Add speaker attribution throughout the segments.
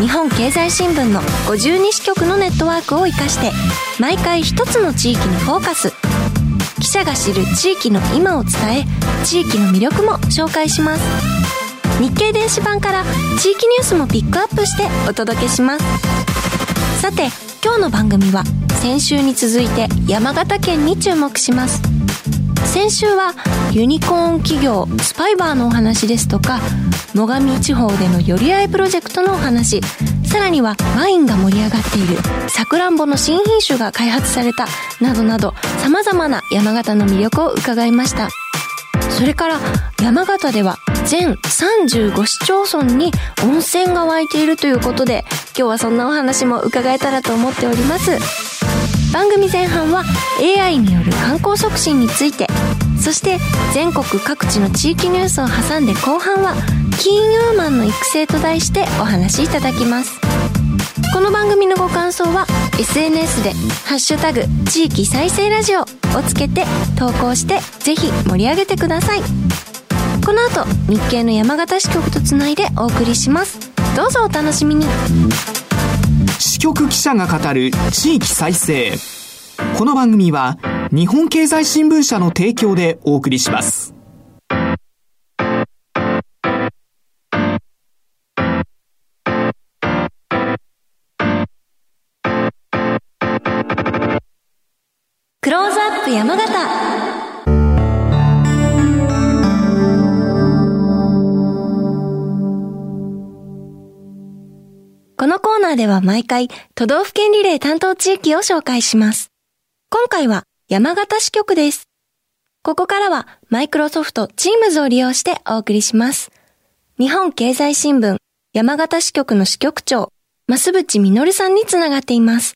Speaker 1: 日本経済新聞の52支局のネットワークを生かして毎回一つの地域にフォーカス。記者が知る地域の今を伝え地域の魅力も紹介します。日経電子版から地域ニュースもピックアップしてお届けします。さて今日の番組は先週に続いて山形県に注目します。先週はユニコーン企業スパイバーのお話ですとか最上地方での寄り合いプロジェクトのお話。さらにはワインが盛り上がっているさくらんぼの新品種が開発されたなどなど様々な山形の魅力を伺いました。それから山形では全35市町村に温泉が湧いているということで今日はそんなお話も伺えたらと思っております。番組前半は AI による観光促進についてそして全国各地の地域ニュースを挟んで後半は金融マンの育成と題してお話しいただきます。この番組のご感想は SNS で「ハッシュタグ地域再生ラジオ」をつけて投稿してぜひ盛り上げてください。この後日経の山形支局とつないでお送りします。どうぞお楽しみに。
Speaker 2: 支局記者が語る地域再生。この番組は日本経済新聞社の提供でお送りします
Speaker 1: クローズアップ山形このコーナーでは毎回都道府県リレー担当地域を紹介します。今回は山形支局です。ここからはマイクロソフト Teams を利用してお送りします。日本経済新聞山形支局の支局長、増渕実さんにつながっています。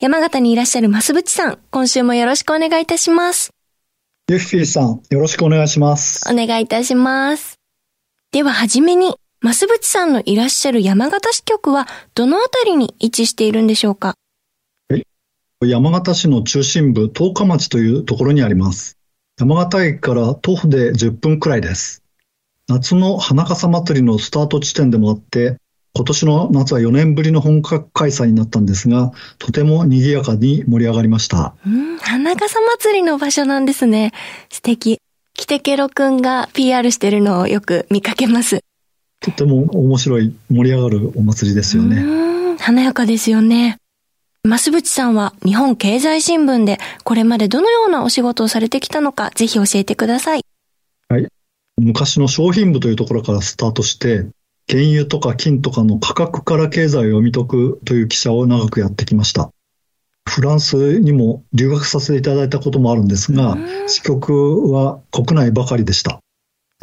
Speaker 1: 山形にいらっしゃる増渕さん、今週もよろしくお願いいたします。
Speaker 3: ユッフィーさん、よろしくお願いします。
Speaker 1: お願いいたします。でははじめに、増渕さんのいらっしゃる山形支局はどのあたりに位置しているんでしょうか？
Speaker 3: 山形市の中心部、十日町というところにあります。山形駅から徒歩で10分くらいです。夏の花笠祭りのスタート地点でもあって、今年の夏は4年ぶりの本格開催になったんですが、とても賑やかに盛り上がりました。
Speaker 1: うん、花笠祭りの場所なんですね。素敵。キテケロくんが PR してるのをよく見かけます。
Speaker 3: とても面白い、盛り上がるお祭りですよね。
Speaker 1: うん、華やかですよね。増渕さんは日本経済新聞でこれまでどのようなお仕事をされてきたのかぜひ教えてください。
Speaker 3: はい。昔の商品部というところからスタートして、原油とか金とかの価格から経済を読み解くという記者を長くやってきました。フランスにも留学させていただいたこともあるんですが、支局は国内ばかりでした。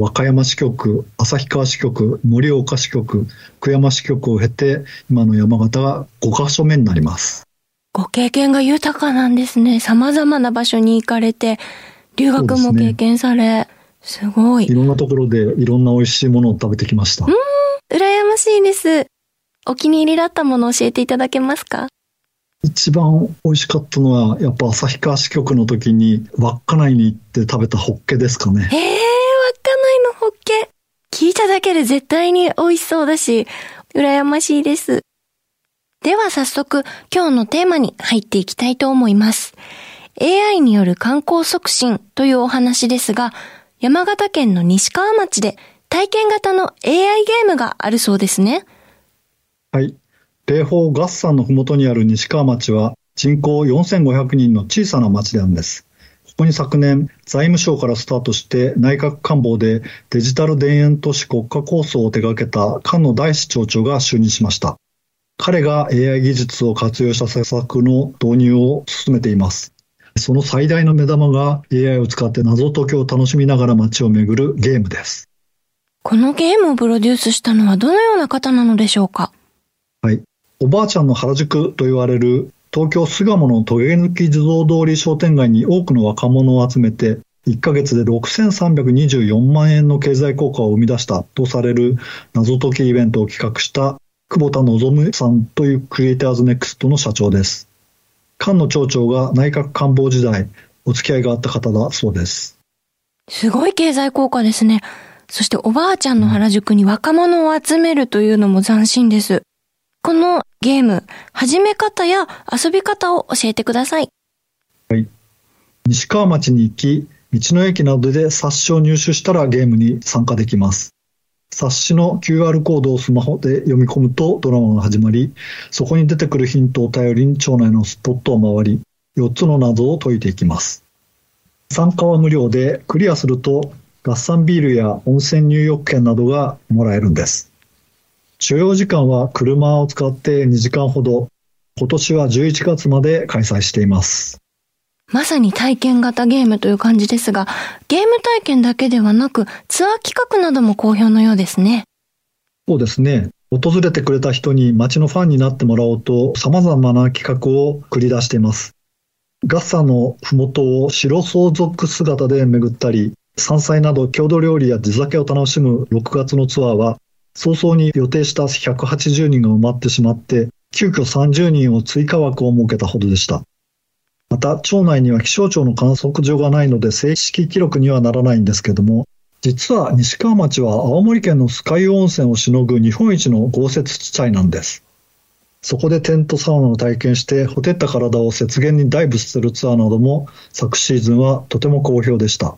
Speaker 3: 和歌山支局、旭川支局、盛岡支局、久山支局を経て、今の山形が5カ所目になります。
Speaker 1: ご経験が豊かなんですね。様々な場所に行かれて、留学も経験され、す,ね、すごい。
Speaker 3: いろんなところでいろんな美味しいものを食べてきました。
Speaker 1: うん、羨ましいです。お気に入りだったものを教えていただけますか？
Speaker 3: 一番美味しかったのは、やっぱ旭川支局の時に稚内に行って食べたホッケですかね。
Speaker 1: ええー、稚内のホッケ。聞いただけで絶対に美味しそうだし、羨ましいです。では早速今日のテーマに入っていきたいと思います。AI による観光促進というお話ですが、山形県の西川町で体験型の AI ゲームがあるそうですね。
Speaker 3: はい。霊峰合山のふもとにある西川町は人口4500人の小さな町なんです。ここに昨年、財務省からスタートして内閣官房でデジタル田園都市国家構想を手掛けた菅野大志町長が就任しました。彼が AI 技術を活用した施策の導入を進めています。その最大の目玉が AI を使って謎解きを楽しみながら街を巡るゲームです。
Speaker 1: このゲームをプロデュースしたのはどのような方なのでしょうか？
Speaker 3: はい。おばあちゃんの原宿と言われる東京巣鴨のトゲ抜き地蔵通り商店街に多くの若者を集めて、1ヶ月で6324万円の経済効果を生み出したとされる謎解きイベントを企画した久保田望さんというクリエイターズネクストの社長です。菅野町長が内閣官房時代、お付き合いがあった方だそうです。
Speaker 1: すごい経済効果ですね。そしておばあちゃんの原宿に若者を集めるというのも斬新です。このゲーム、始め方や遊び方を教えてください。
Speaker 3: はい。西川町に行き、道の駅などで冊子を入手したらゲームに参加できます。冊子の QR コードをスマホで読み込むとドラマが始まり、そこに出てくるヒントを頼りに町内のスポットを回り、4つの謎を解いていきます。参加は無料で、クリアすると合算ビールや温泉入浴券などがもらえるんです。所要時間は車を使って2時間ほど、今年は11月まで開催しています。
Speaker 1: まさに体験型ゲームという感じですが、ゲーム体験だけではなく、ツアー企画なども好評のようですね。
Speaker 3: そうですね。訪れてくれた人に街のファンになってもらおうと、様々な企画を繰り出しています。ガッサのふもとを白相続姿で巡ったり、山菜など郷土料理や地酒を楽しむ6月のツアーは、早々に予定した180人が埋まってしまって、急遽30人を追加枠を設けたほどでした。また、町内には気象庁の観測所がないので正式記録にはならないんですけども、実は西川町は青森県の酸ヶ湯温泉をしのぐ日本一の豪雪地帯なんです。そこでテントサウナを体験してほてった体を雪原にダイブするツアーなども昨シーズンはとても好評でした。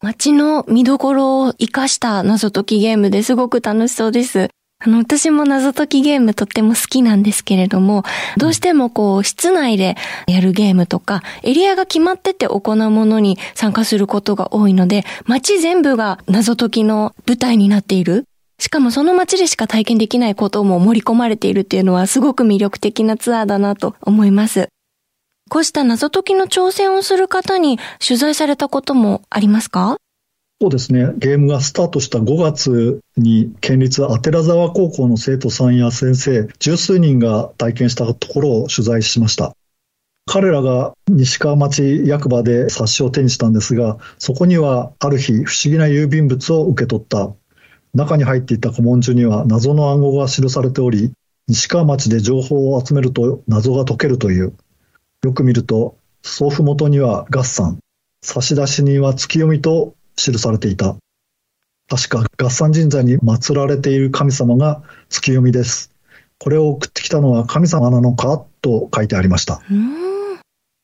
Speaker 1: 街の見どころを活かした謎解きゲームですごく楽しそうです。あの、私も謎解きゲームとっても好きなんですけれども、どうしてもこう、室内でやるゲームとか、エリアが決まってて行うものに参加することが多いので、街全部が謎解きの舞台になっている。しかもその街でしか体験できないことも盛り込まれているっていうのはすごく魅力的なツアーだなと思います。こうした謎解きの挑戦をする方に取材されたこともありますか？
Speaker 3: そうですね。ゲームがスタートした5月に県立阿寺沢高校の生徒さんや先生、十数人が体験したところを取材しました。彼らが西川町役場で冊子を手にしたんですが、そこにはある日不思議な郵便物を受け取った。中に入っていた古文書には謎の暗号が記されており、西川町で情報を集めると謎が解けるという。よく見ると、送付元には合算、差出人は月読みと記されていた。確か合算神社に祀られている神様が月読みです。これを送ってきたのは神様なのかと書いてありました。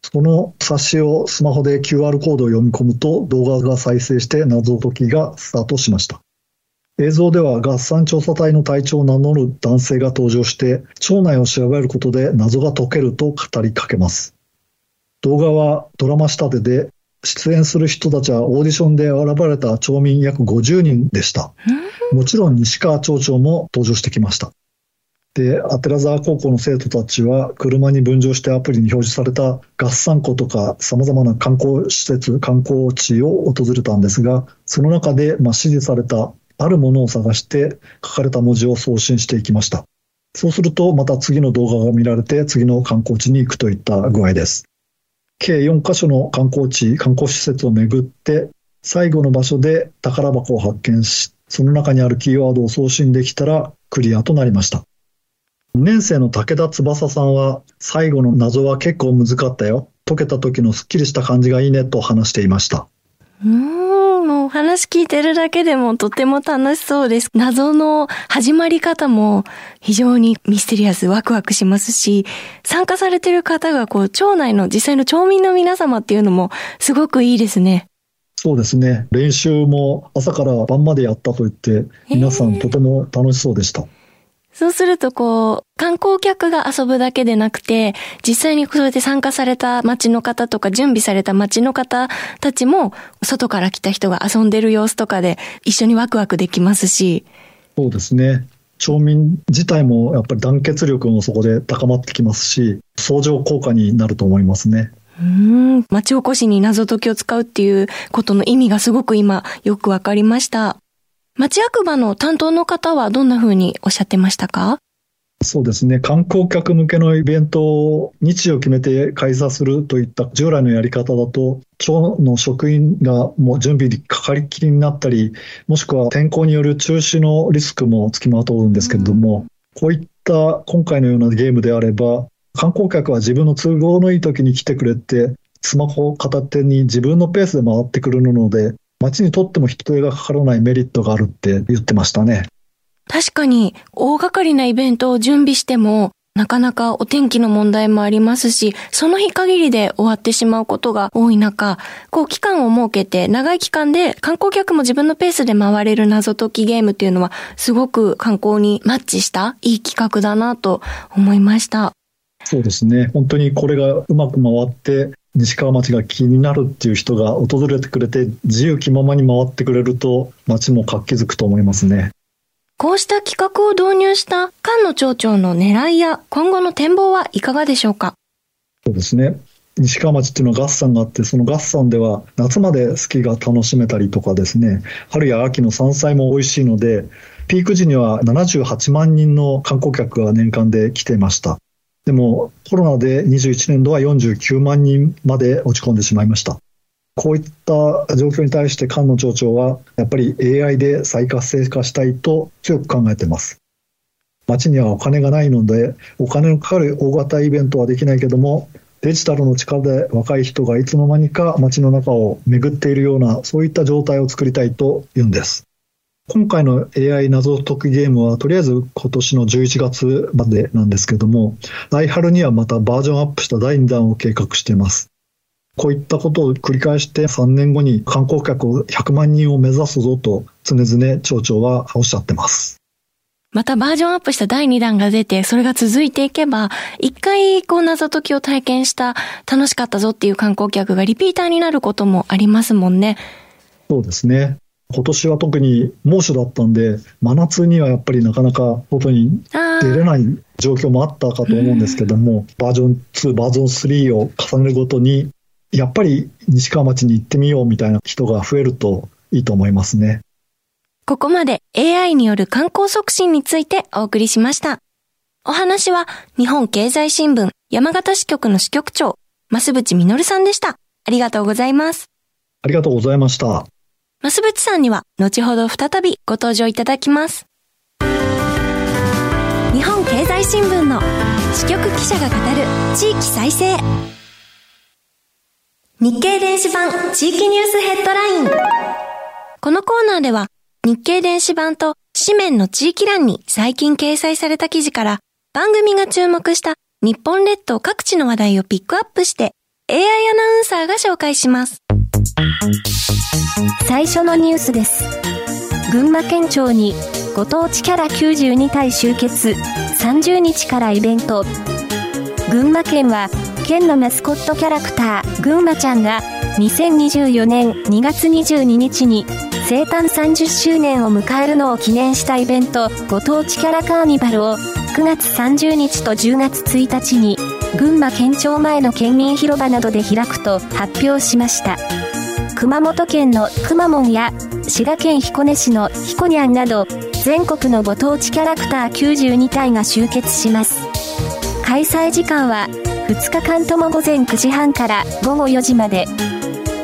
Speaker 3: その冊子をスマホで QR コードを読み込むと動画が再生して謎解きがスタートしました。映像では合算調査隊の隊長を名乗る男性が登場して、町内を調べることで謎が解けると語りかけます。動画はドラマ仕立てで、出演する人たちはオーディションで選ばれた町民約50人でした。もちろん西川町長も登場してきました。で、アテラ沢高校の生徒たちは車に分乗してアプリに表示された合算庫とか様々な観光施設、観光地を訪れたんですが、その中でまあ指示されたあるものを探して書かれた文字を送信していきました。そうすると、また次の動画が見られて、次の観光地に行くといった具合です。計4カ所の観光地、観光施設を巡って、最後の場所で宝箱を発見し、その中にあるキーワードを送信できたらクリアとなりました。2年生の武田翼さんは、最後の謎は結構難かったよ。解けた時のすっきりした感じがいいねと話していました。
Speaker 1: うん話聞いてるだけでもとても楽しそうです。謎の始まり方も非常にミステリアス、ワクワクしますし、参加されてる方がこう、町内の実際の町民の皆様っていうのもすごくいいですね。
Speaker 3: そうですね。練習も朝から晩までやったと言って、皆さんとても楽しそうでした。
Speaker 1: そうするとこう、観光客が遊ぶだけでなくて、実際にそうやって参加された街の方とか準備された街の方たちも、外から来た人が遊んでる様子とかで一緒にワクワクできますし。
Speaker 3: そうですね。町民自体もやっぱり団結力もそこで高まってきますし、相乗効果になると思いますね。
Speaker 1: うん、町おこしに謎解きを使うっていうことの意味がすごく今よくわかりました。町役場の担当の方はどんな風におっしゃってましたか？
Speaker 3: そうですね。観光客向けのイベントを日時を決めて開催するといった従来のやり方だと、町の職員がもう準備にかかりきりになったり、もしくは天候による中止のリスクもつきまとうんですけれども、うん、こういった今回のようなゲームであれば、観光客は自分の都合のいい時に来てくれて、スマホを片手に自分のペースで回ってくるので、街にとっても人手がかからないメリットがあるって言ってましたね。
Speaker 1: 確かに、大掛かりなイベントを準備しても、なかなかお天気の問題もありますし、その日限りで終わってしまうことが多い中、こう期間を設けて、長い期間で観光客も自分のペースで回れる謎解きゲームっていうのは、すごく観光にマッチしたいい企画だなと思いました。
Speaker 3: そうですね。本当にこれがうまく回って、西川町が気になるっていう人が訪れてくれて、自由気ままに回ってくれると、町も活気づくと思いますね。
Speaker 1: こうした企画を導入した菅野町長の狙いや今後の展望はいかがでしょうか？
Speaker 3: そうですね。西川町っていうのは合算があって、その合算では夏までスキーが楽しめたりとかですね、春や秋の山菜も美味しいので、ピーク時には78万人の観光客が年間で来ていました。でもコロナで21年度は49万人まで落ち込んでしまいました。こういった状況に対して菅野町長はやっぱり AI で再活性化したいと強く考えています。町にはお金がないのでお金のかかる大型イベントはできないけどもデジタルの力で若い人がいつの間にか街の中を巡っているようなそういった状態を作りたいと言うんです。今回の AI 謎解きゲームは、とりあえず今年の11月までなんですけども、来春にはまたバージョンアップした第2弾を計画しています。こういったことを繰り返して3年後に観光客を100万人を目指すぞと常々町長はおっしゃってます。
Speaker 1: またバージョンアップした第2弾が出て、それが続いていけば、一回こう謎解きを体験した楽しかったぞっていう観光客がリピーターになることもありますもんね。
Speaker 3: そうですね。今年は特に猛暑だったんで、真夏にはやっぱりなかなか外に出れない状況もあったかと思うんですけども、バージョン2、バージョン3を重ねるごとに、やっぱり西川町に行ってみようみたいな人が増えるといいと思いますね。
Speaker 1: ここまで AI による観光促進についてお送りしました。お話は日本経済新聞山形支局の支局長、増渕実さんでした。ありがとうございます。
Speaker 3: ありがとうございました。
Speaker 1: 増渕さんには後ほど再びご登場いただきます。日本経済新聞の支局記者が語る地域再生。日経電子版地域ニュースヘッドライン。このコーナーでは日経電子版と紙面の地域欄に最近掲載された記事から番組が注目した日本列島各地の話題をピックアップして AI アナウンサーが紹介します。最初のニュースです。群馬県庁にご当地キャラ92体集結30日からイベント。群馬県は県のマスコットキャラクター群馬ちゃんが2024年2月22日に生誕30周年を迎えるのを記念したイベントご当地キャラカーニバルを9月30日と10月1日に群馬県庁前の県民広場などで開くと発表しました。熊本県のくまモンや滋賀県彦根市のひこにゃんなど全国のご当地キャラクター92体が集結します。開催時間は2日間とも午前9時半から午後4時まで。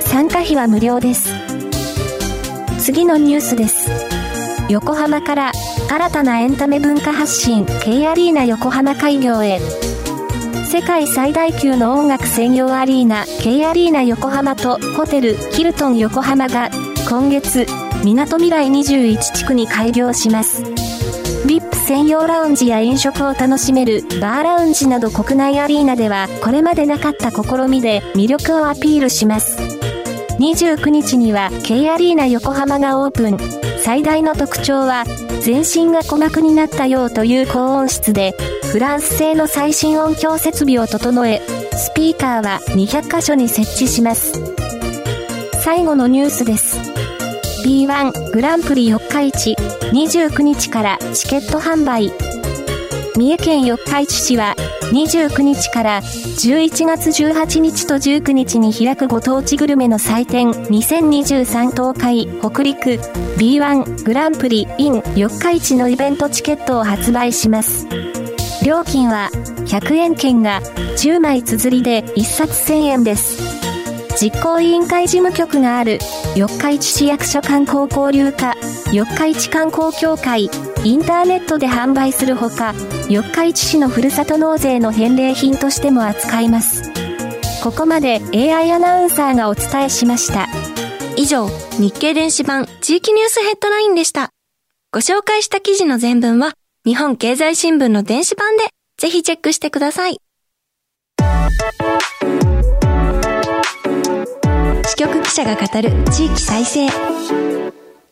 Speaker 1: 参加費は無料です。次のニュースです。横浜から新たなエンタメ文化発信 K アリーナ横浜開業へ。世界最大級の音楽専用アリーナ K アリーナ横浜とホテルヒルトン横浜が今月みなとみらい21地区に開業します。VIP 専用ラウンジや飲食を楽しめるバーラウンジなど国内アリーナではこれまでなかった試みで魅力をアピールします。29日には K アリーナ横浜がオープン
Speaker 4: 最大の特徴は、全身が鼓膜になったようという高音質で、フランス製の最新音響設備を整え、スピーカーは200箇所に設置します。最後のニュースです。B1 グランプリ四日市29日からチケット販売。三重県四日市市は29日から11月18日と19日に開くご当地グルメの祭典2023東海北陸 B1 グランプリ in 四日市のイベントチケットを発売します。料金は100円券が10枚綴りで1冊1000円です。実行委員会事務局がある四日市市役所観光交流課四日市観光協会インターネットで販売するほか四日市市のふるさと納税の返礼品としても扱います。ここまで AI アナウンサーがお伝えしました。
Speaker 1: 以上日経電子版地域ニュースヘッドラインでした。ご紹介した記事の全文は日本経済新聞の電子版でぜひチェックしてください。支局記者が語る地域再生。引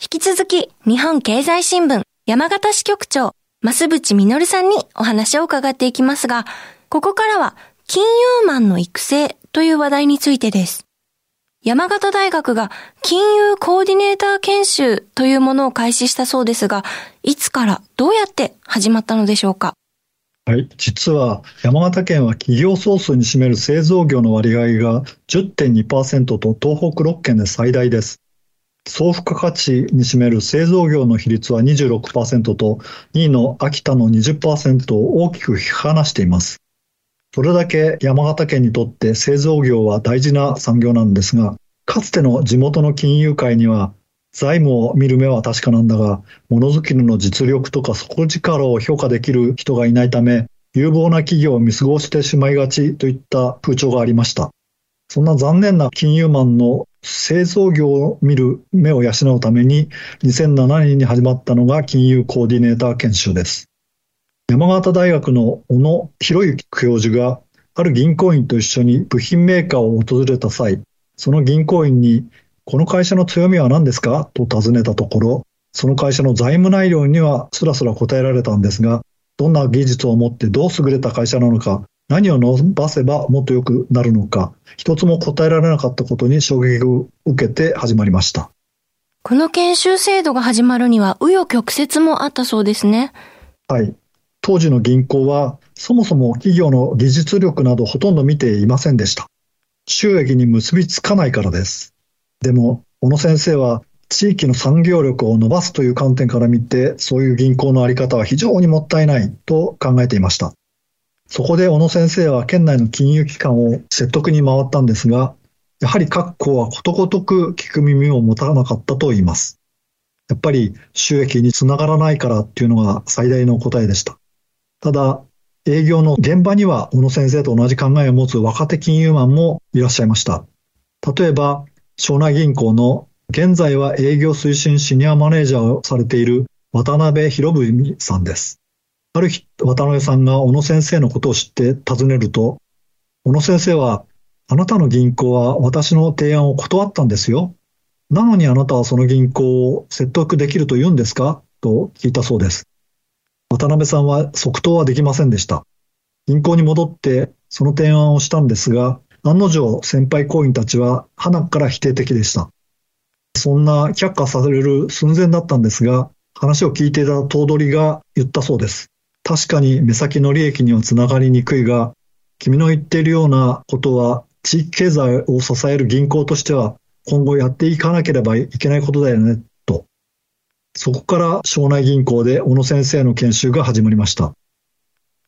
Speaker 1: き続き日本経済新聞山形支局長。増渕実さんにお話を伺っていきますが、ここからは金融マンの育成という話題についてです。山形大学が金融コーディネーター研修というものを開始したそうですが、いつからどうやって始まったのでしょうか？
Speaker 3: はい。実は山形県は企業総数に占める製造業の割合が10.2%と東北6県で最大です。総付加価値に占める製造業の比率は26%と、2位の秋田の20%を大きく引き離しています。それだけ山形県にとって製造業は大事な産業なんですが、かつての地元の金融界には、財務を見る目は確かなんだが、ものづくりの実力とか底力を評価できる人がいないため、有望な企業を見過ごしてしまいがちといった風潮がありました。そんな残念な金融マンの製造業を見る目を養うために2007年に始まったのが金融コーディネーター研修です。山形大学の小野博之教授がある銀行員と一緒に部品メーカーを訪れた際、その銀行員にこの会社の強みは何ですか？と尋ねたところ、その会社の財務内容にはスラスラ答えられたんですが、どんな技術を持ってどう優れた会社なのか、何を伸ばせばもっと良くなるのか、一つも答えられなかったことに衝撃を受けて始まりました。
Speaker 1: この研修制度が始まるには、紆余曲折もあったそうですね。
Speaker 3: はい。当時の銀行は、そもそも企業の技術力などほとんど見ていませんでした。収益に結びつかないからです。でも、小野先生は、地域の産業力を伸ばすという観点から見て、そういう銀行のあり方は非常にもったいないと考えていました。そこで小野先生は県内の金融機関を説得に回ったんですが、やはり各校はことごとく聞く耳を持たなかったと言います。やっぱり収益につながらないからっていうのが最大の答えでした。ただ、営業の現場には小野先生と同じ考えを持つ若手金融マンもいらっしゃいました。例えば、庄内銀行の現在は営業推進シニアマネージャーをされている渡辺博文さんです。ある日、渡辺さんが小野先生のことを知って尋ねると、小野先生は、あなたの銀行は私の提案を断ったんですよ。なのにあなたはその銀行を説得できると言うんですか？と聞いたそうです。渡辺さんは即答はできませんでした。銀行に戻ってその提案をしたんですが、案の定先輩行員たちは花から否定的でした。そんな却下される寸前だったんですが、話を聞いていた頭取が言ったそうです。確かに目先の利益にはつながりにくいが、君の言っているようなことは地域経済を支える銀行としては今後やっていかなければいけないことだよね、と。そこから庄内銀行で小野先生の研修が始まりました。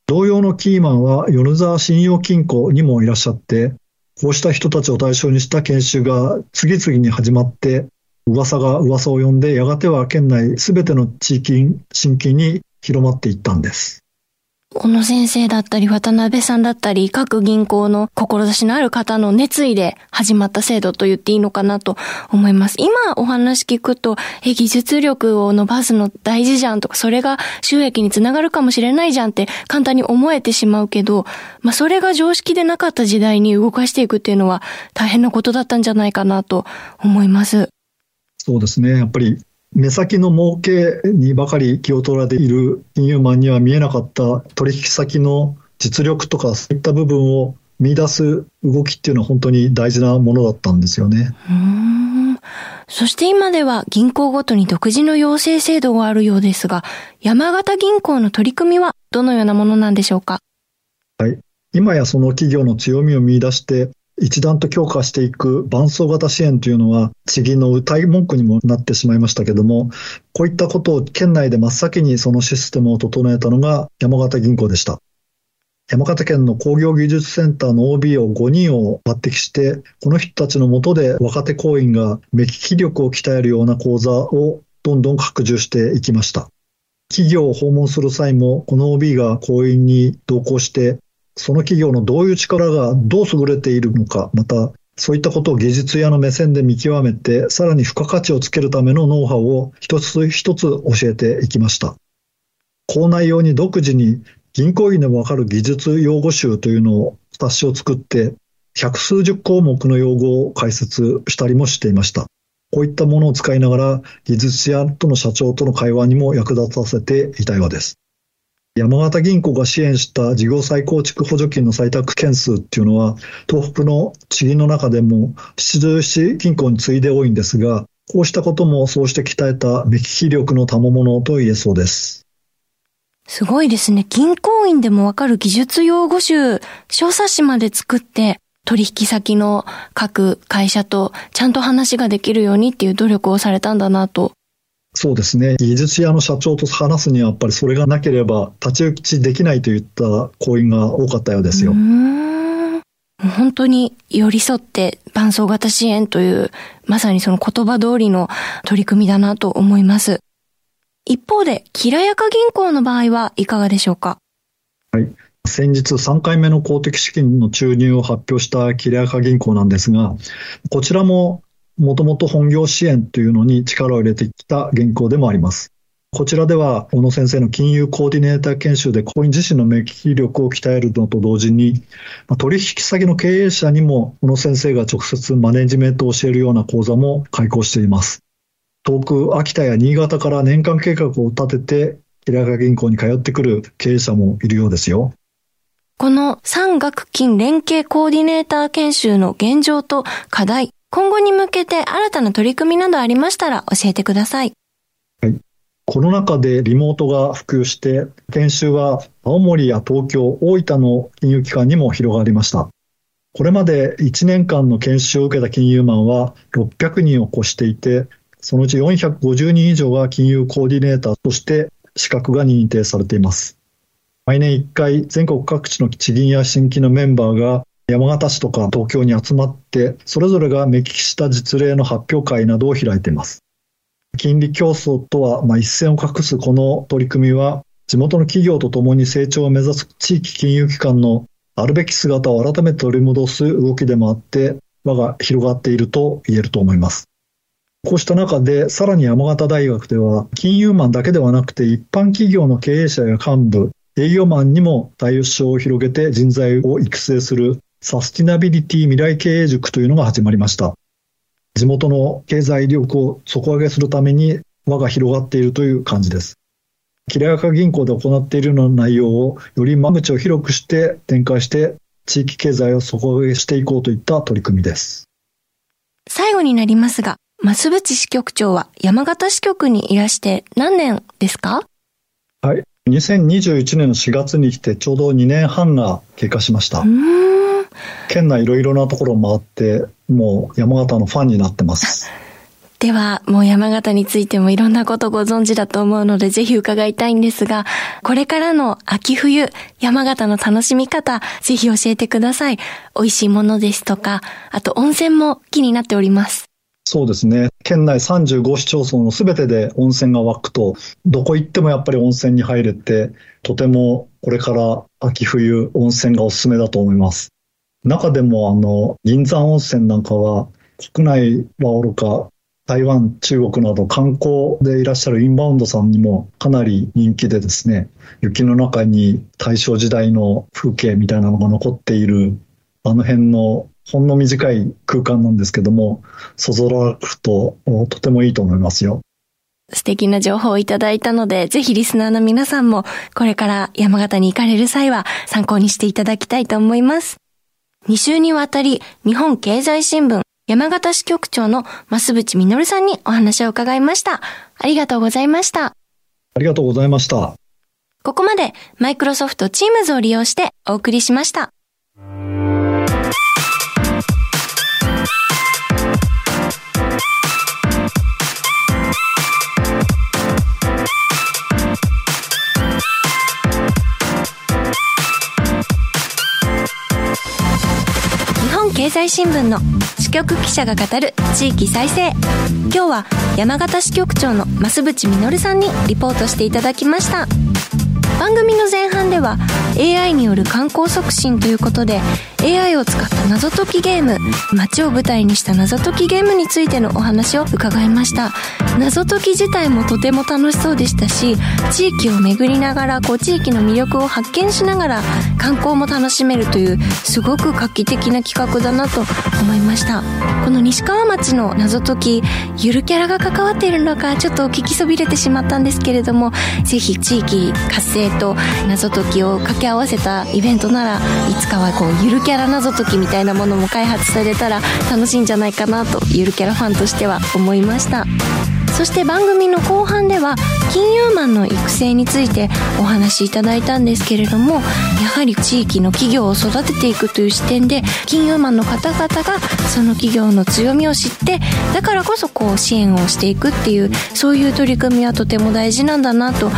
Speaker 3: 同様のキーマンは米沢信用金庫にもいらっしゃって、こうした人たちを対象にした研修が次々に始まって、噂が噂を呼んで、やがては県内すべての地域新規に広まっていったんです。
Speaker 1: 小野先生だったり、渡辺さんだったり、各銀行の志のある方の熱意で始まった制度と言っていいのかなと思います。今お話聞くと、え、技術力を伸ばすの大事じゃんとか、それが収益につながるかもしれないじゃんって簡単に思えてしまうけど、まあそれが常識でなかった時代に動かしていくっていうのは大変なことだったんじゃないかなと思います。
Speaker 3: そうですね。やっぱり目先の儲けにばかり気を取られている金融マンには見えなかった取引先の実力とかそういった部分を見出す動きっていうのは本当に大事なものだったんですよね。
Speaker 1: そして今では銀行ごとに独自の養成制度があるようですが、山形銀行の取り組みはどのようなものなんでしょうか？
Speaker 3: はい。今やその企業の強みを見出して、一段と強化していく伴走型支援というのは、地銀の歌い文句にもなってしまいましたけども、こういったことを県内で真っ先にそのシステムを整えたのが山形銀行でした。山形県の工業技術センターの OB を5人を抜擢して、この人たちのもとで若手行員が目利き力を鍛えるような講座をどんどん拡充していきました。企業を訪問する際も、この OB が行員に同行して、その企業のどういう力がどう優れているのか、またそういったことを技術屋の目線で見極めて、さらに付加価値をつけるためのノウハウを一つ一つ教えていきました。校内用に独自に銀行員でもわかる技術用語集というのを冊子を作って、百数十項目の用語を解説したりもしていました。こういったものを使いながら、技術者との社長との会話にも役立たせていたようです。山形銀行が支援した事業再構築補助金の採択件数っていうのは、東北の地銀の中でも出場し銀行に次いで多いんですが、こうしたこともそうして鍛えた目利き力の賜物と言えそうです。
Speaker 1: すごいですね。銀行員でもわかる技術用語集、小冊子まで作って、取引先の各会社とちゃんと話ができるようにっていう努力をされたんだなと。
Speaker 3: そうですね。技術屋の社長と話すにはやっぱりそれがなければ立ち打ちできないといった行員が多かったようですよ。
Speaker 1: 本当に寄り添って伴走型支援というまさにその言葉通りの取り組みだなと思います。一方で、キラヤカ銀行の場合はいかがでしょうか？
Speaker 3: はい。先日3回目の公的資金の注入を発表したキラヤカ銀行なんですが、こちらももともと本業支援というのに力を入れてきた銀行でもあります。こちらでは、小野先生の金融コーディネーター研修で、行員自身の目利き力を鍛えるのと同時に、取引先の経営者にも、小野先生が直接マネジメントを教えるような講座も開講しています。遠く秋田や新潟から年間計画を立てて、平賀銀行に通ってくる経営者もいるようですよ。
Speaker 1: この産学金連携コーディネーター研修の現状と課題、今後に向けて新たな取り組みなどありましたら教えてください。
Speaker 3: はい。コロナ禍でリモートが普及して、研修は青森や東京、大分の金融機関にも広がりました。これまで1年間の研修を受けた金融マンは600人を超していて、そのうち450人以上が金融コーディネーターとして資格が認定されています。毎年1回全国各地の地銀や新規のメンバーが山形市とか東京に集まって、それぞれが目利きした実例の発表会などを開いています。金利競争とは、まあ、一線を画すこの取り組みは、地元の企業とともに成長を目指す地域金融機関のあるべき姿を改めて取り戻す動きでもあって、輪が広がっていると言えると思います。こうした中で、さらに山形大学では、金融マンだけではなくて、一般企業の経営者や幹部、営業マンにも対象を広げて人材を育成するサスティナビリティ未来経営塾というのが始まりました。地元の経済力を底上げするために輪が広がっているという感じです。キラヤカ銀行で行っているような内容をより間口を広くして展開して地域経済を底上げしていこうといった取り組みです。
Speaker 1: 最後になりますが、増渕支局長は山形支局にいらして何年ですか？
Speaker 3: はい。2021年の4月に来てちょうど2年半が経過しました。県内いろいろなところ回って、もう山形のファンになってます。
Speaker 1: では、もう山形についてもいろんなことご存知だと思うので、ぜひ伺いたいんですが、これからの秋冬、山形の楽しみ方、ぜひ教えてください。美味しいものですとか、あと温泉も気になっております。
Speaker 3: そうですね。県内35市町村のすべてで温泉が湧くと、どこ行ってもやっぱり温泉に入れて、とてもこれから秋冬温泉がおすすめだと思います。中でもあの、銀山温泉なんかは国内はおろか、台湾、中国など観光でいらっしゃるインバウンドさんにもかなり人気でですね、雪の中に大正時代の風景みたいなのが残っている、あの辺のほんの短い空間なんですけども、そぞらくととてもいいと思いますよ。
Speaker 1: 素敵な情報をいただいたので、ぜひリスナーの皆さんも、これから山形に行かれる際は参考にしていただきたいと思います。2週にわたり、日本経済新聞山形支局長の増渕実さんにお話を伺いました。ありがとうございました。あ
Speaker 3: りがとうございました。
Speaker 1: ここまでマイクロソフト Teams を利用してお送りしました。経済新聞の支局記者が語る地域再生。今日は山形支局長の増渕実さんにリポートしていただきました。番組の前半では AI による観光促進ということで AI を使った謎解きゲーム街を舞台にした謎解きゲームについてのお話を伺いました。謎解き自体もとても楽しそうでしたし地域を巡りながらこう地域の魅力を発見しながら観光も楽しめるというすごく画期的な企画だなと思いました。この西川町の謎解きゆるキャラが関わっているのかちょっと聞きそびれてしまったんですけれどもぜひ地域活性と謎解きを掛け合わせたイベントならいつかはこうゆるキャラ謎解きみたいなものも開発されたら楽しいんじゃないかなとゆるキャラファンとしては思いました。そして番組の後半では金融マンの育成についてお話しいただいたんですけれどもやはり地域の企業を育てていくという視点で金融マンの方々がその企業の強みを知ってだからこそこう支援をしていくっていうそういう取り組みはとても大事なんだなと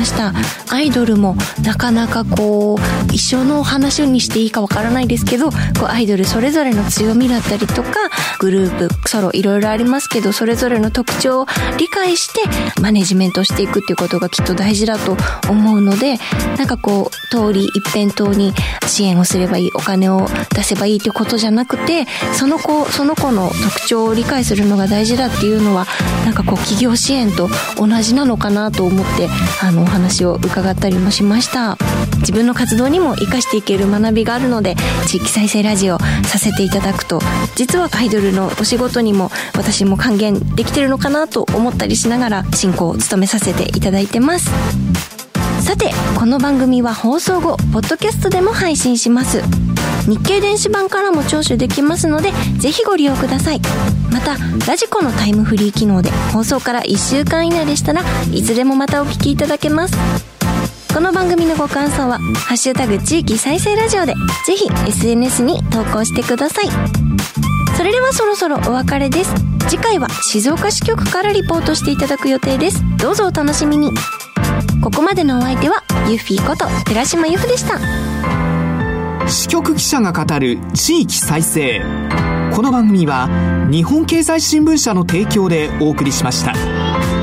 Speaker 1: ました。アイドルもなかなかこう一緒の話にしていいかわからないですけどこうアイドルそれぞれの強みだったりとかグループソロいろいろありますけどそれぞれの特徴を理解してマネジメントしていくっていうことがきっと大事だと思うのでなんかこう通り一辺倒に支援をすればいいお金を出せばいいってことじゃなくてその子その子の特徴を理解するのが大事だっていうのはなんかこう企業支援と同じなのかなと思ってあの話を伺ったりもしました。自分の活動にも生かしていける学びがあるので地域再生ラジオさせていただくと実はアイドルのお仕事にも私も還元できてるのかなと思ったりしながら進行を務めさせていただいてます。さてこの番組は放送後ポッドキャストでも配信します。日経電子版からも聴取できますのでぜひご利用ください。またラジコのタイムフリー機能で放送から1週間以内でしたらいつでもまたお聞きいただけます。この番組のご感想は「ハッシュタグ地域再生ラジオ」でぜひ SNS に投稿してください。それではそろそろお別れです。次回は静岡支局からリポートしていただく予定です。どうぞお楽しみに。ここまでのお相手はユフィこと寺島由布でした
Speaker 2: 支局記者が語る地域再生この番組は日本経済新聞社の提供でお送りしました。